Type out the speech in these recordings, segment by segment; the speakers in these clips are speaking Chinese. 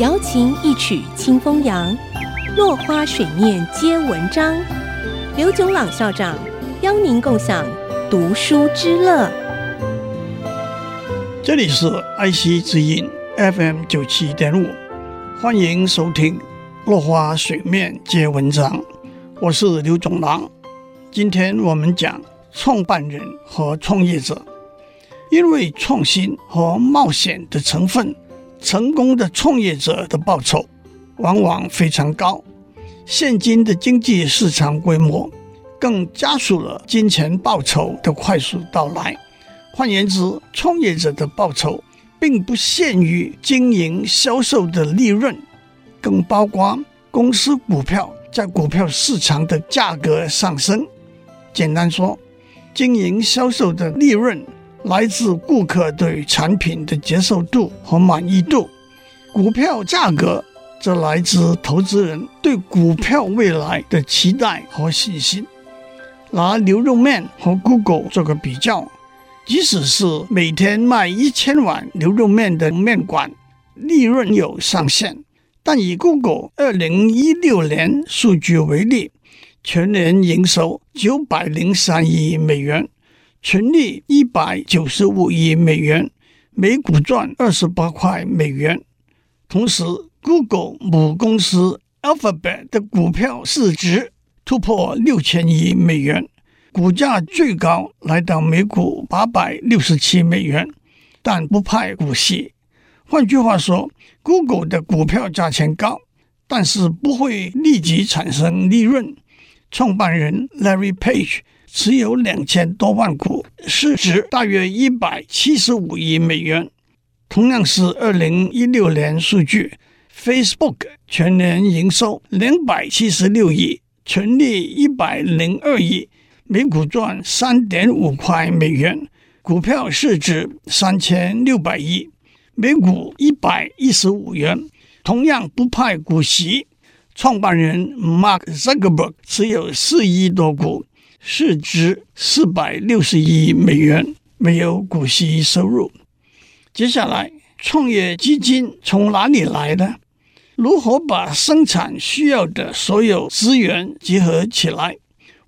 瑶琴一曲清风扬，落花水面皆文章。刘炯朗校长邀您共享读书之乐。这里是爱惜之音 FM 九七点五，欢迎收听《落花水面皆文章》，我是刘炯朗。今天我们讲创办人和创业者，因为创新和冒险的成分，成功的创业者的报酬往往非常高。现今的经济市场规模，更加速了金钱报酬的快速到来。换言之，创业者的报酬并不限于经营销售的利润，更包括公司股票在股票市场的价格上升。简单说，经营销售的利润来自顾客对产品的接受度和满意度，股票价格。则来自投资人对股票未来的期待和信心。拿牛肉面和 Google 做个比较，即使是每天卖一千碗牛肉面的面馆，利润有上限。但以 Google 二零一六年数据为例，全年营收九百零三亿美元，纯利一百九十五亿美元，每股赚二十八块美元。同时，Google 母公司 Alphabet 的股票市值突破六千亿美元，股价最高来到每股八百六十七美元，但不派股息。换句话说，Google 的股票价钱高，但是不会立即产生利润。创办人 Larry Page 持有两千多万股，市值大约一百七十五亿美元。同样是二零一六年数据。Facebook 全年营收两百七十六亿，纯利一百零二亿，每股赚三点五块美元，股票市值三千六百亿，每股一百一十五元，同样不派股息。创办人 Mark Zuckerberg 持有四亿多股，市值四百六十亿美元，没有股息收入。接下来，创业基金从哪里来呢？如何把生产需要的所有资源集合起来，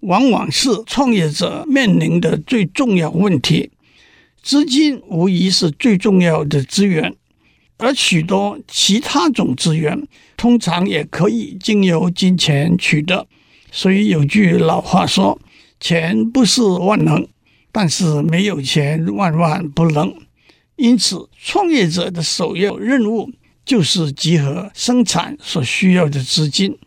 往往是创业者面临的最重要问题。资金无疑是最重要的资源，而许多其他种资源通常也可以经由金钱取得。所以有句老话说：“钱不是万能，但是没有钱万万不能。”因此，创业者的首要任务。就是集合生产所需要的资金。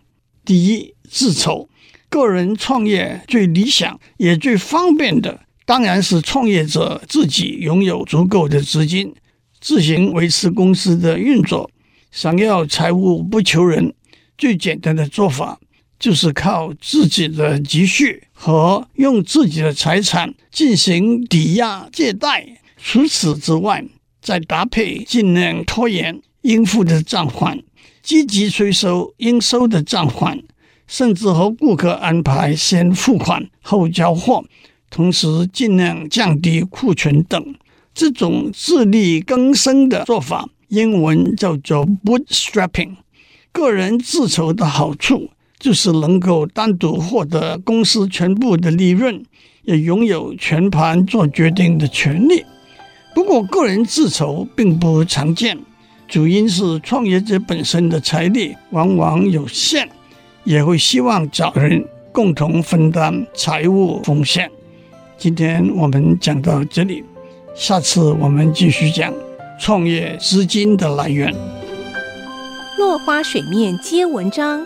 第一，自筹。个人创业最理想也最方便的，当然是创业者自己拥有足够的资金，自行维持公司的运作。想要财务不求人，最简单的做法就是靠自己的积蓄和用自己的财产进行抵押借贷。除此之外，再搭配尽量拖延。应付的账款，积极催收应收的账款，甚至和顾客安排先付款后交货，同时尽量降低库存等。这种自力更生的做法，英文叫做 bootstrapping。个人自筹的好处就是能够单独获得公司全部的利润，也拥有全盘做决定的权利。不过，个人自筹并不常见。主因是创业者本身的财力往往有限，也会希望找人共同分担财务风险。今天我们讲到这里，下次我们继续讲创业资金的来源。落花水面皆文章，